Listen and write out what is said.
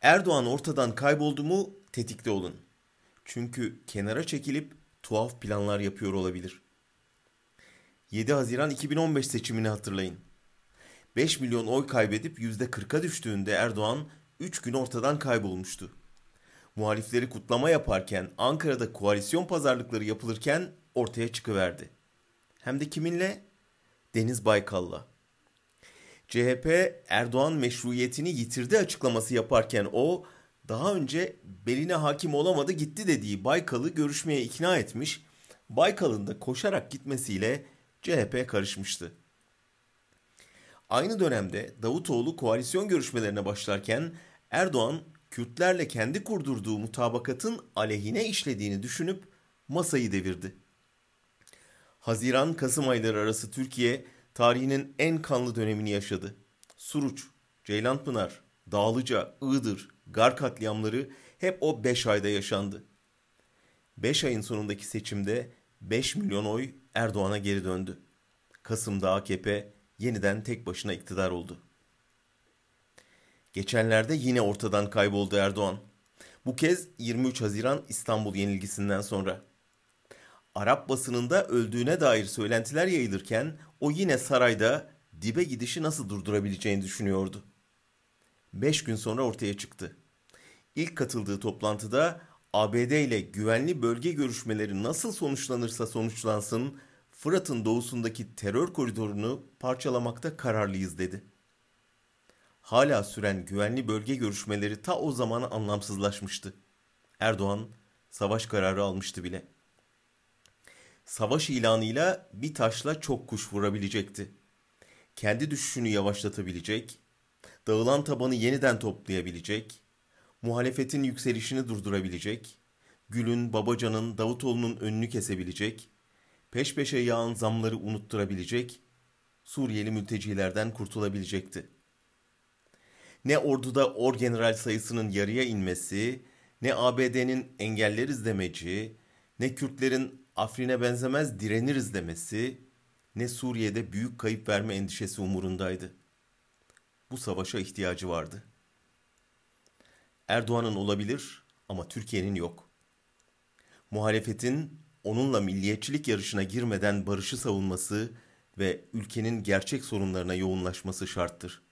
Erdoğan ortadan kayboldu mu tetikte olun. Çünkü kenara çekilip tuhaf planlar yapıyor olabilir. 7 Haziran 2015 seçimini hatırlayın. 5 milyon oy kaybedip %40'a düştüğünde Erdoğan 3 gün ortadan kaybolmuştu. Muhalifleri kutlama yaparken Ankara'da koalisyon pazarlıkları yapılırken ortaya çıkıverdi. Hem de kiminle? Deniz Baykal'la. CHP Erdoğan meşruiyetini yitirdi açıklaması yaparken o daha önce beline hakim olamadı gitti dediği Baykal'ı görüşmeye ikna etmiş. Baykal'ın da koşarak gitmesiyle CHP karışmıştı. Aynı dönemde Davutoğlu koalisyon görüşmelerine başlarken Erdoğan Kürtlerle kendi kurdurduğu mutabakatın aleyhine işlediğini düşünüp masayı devirdi. Haziran-Kasım ayları arası Türkiye tarihinin en kanlı dönemini yaşadı. Suruç, Ceylanpınar, Dağlıca, Iğdır, Gar katliamları hep o 5 ayda yaşandı. 5 ayın sonundaki seçimde 5 milyon oy Erdoğan'a geri döndü. Kasım'da AKP yeniden tek başına iktidar oldu. Geçenlerde yine ortadan kayboldu Erdoğan. Bu kez 23 Haziran İstanbul yenilgisinden sonra. Arap basınında öldüğüne dair söylentiler yayılırken o yine sarayda dibe gidişi nasıl durdurabileceğini düşünüyordu. Beş gün sonra ortaya çıktı. İlk katıldığı toplantıda ABD ile güvenli bölge görüşmeleri nasıl sonuçlanırsa sonuçlansın Fırat'ın doğusundaki terör koridorunu parçalamakta kararlıyız dedi. Hala süren güvenli bölge görüşmeleri ta o zaman anlamsızlaşmıştı. Erdoğan savaş kararı almıştı bile. Savaş ilanıyla bir taşla çok kuş vurabilecekti. Kendi düşüşünü yavaşlatabilecek, dağılan tabanı yeniden toplayabilecek, muhalefetin yükselişini durdurabilecek, Gül'ün, Babacan'ın, Davutoğlu'nun önünü kesebilecek, peş peşe yağan zamları unutturabilecek, Suriyeli mültecilerden kurtulabilecekti. Ne orduda orgeneral sayısının yarıya inmesi, ne ABD'nin engelleriz demeci, ne Kürtlerin Afrin'e benzemez direniriz demesi, ne Suriye'de büyük kayıp verme endişesi umurundaydı. Bu savaşa ihtiyacı vardı. Erdoğan'ın olabilir ama Türkiye'nin yok. Muhalefetin onunla milliyetçilik yarışına girmeden barışı savunması ve ülkenin gerçek sorunlarına yoğunlaşması şarttır.